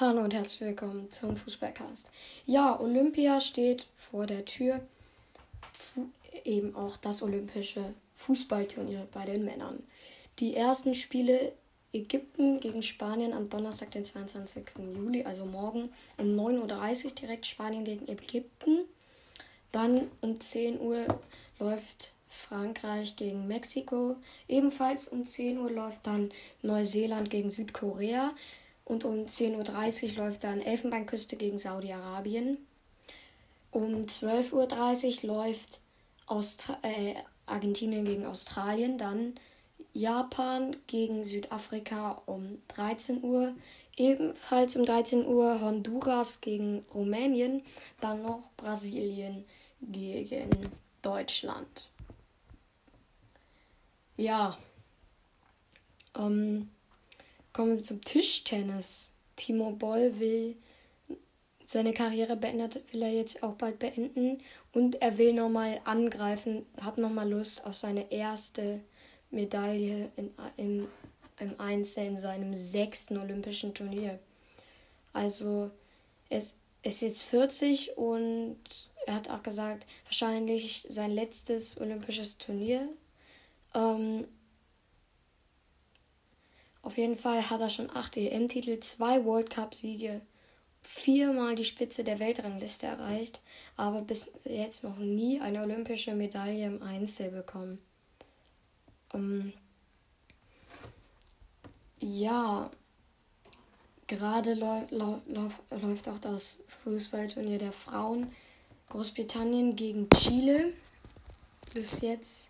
Hallo und herzlich willkommen zum Fußballcast. Ja, Olympia steht vor der Tür. Fu eben auch das olympische Fußballturnier bei den Männern. Die ersten Spiele Ägypten gegen Spanien am Donnerstag, den 22. Juli, also morgen um 9.30 Uhr direkt Spanien gegen Ägypten. Dann um 10 Uhr läuft Frankreich gegen Mexiko. Ebenfalls um 10 Uhr läuft dann Neuseeland gegen Südkorea. Und um 10.30 Uhr läuft dann Elfenbeinküste gegen Saudi-Arabien. Um 12.30 Uhr läuft Austra äh, Argentinien gegen Australien. Dann Japan gegen Südafrika um 13 Uhr. Ebenfalls um 13 Uhr Honduras gegen Rumänien. Dann noch Brasilien gegen Deutschland. Ja. Ähm, kommen wir zum Tischtennis. Timo Boll will seine Karriere beendet, will er jetzt auch bald beenden. Und er will nochmal angreifen, hat nochmal Lust auf seine erste Medaille in, im, im Einzel in seinem sechsten olympischen Turnier. Also es ist jetzt 40 und er hat auch gesagt, wahrscheinlich sein letztes olympisches Turnier. Ähm, auf jeden Fall hat er schon acht EM-Titel, zwei World Cup-Siege, viermal die Spitze der Weltrangliste erreicht, aber bis jetzt noch nie eine olympische Medaille im Einzel bekommen. Ähm, ja, gerade läuft auch das Fußballturnier der Frauen. Großbritannien gegen Chile. Bis jetzt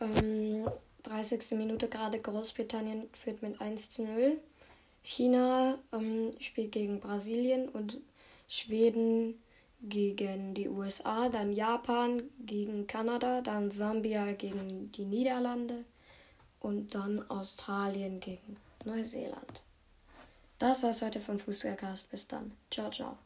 ähm, 30. Minute gerade Großbritannien führt mit 1 zu 0. China ähm, spielt gegen Brasilien und Schweden gegen die USA, dann Japan gegen Kanada, dann Sambia gegen die Niederlande und dann Australien gegen Neuseeland. Das war's heute vom Fußballcast. Bis dann. Ciao, ciao.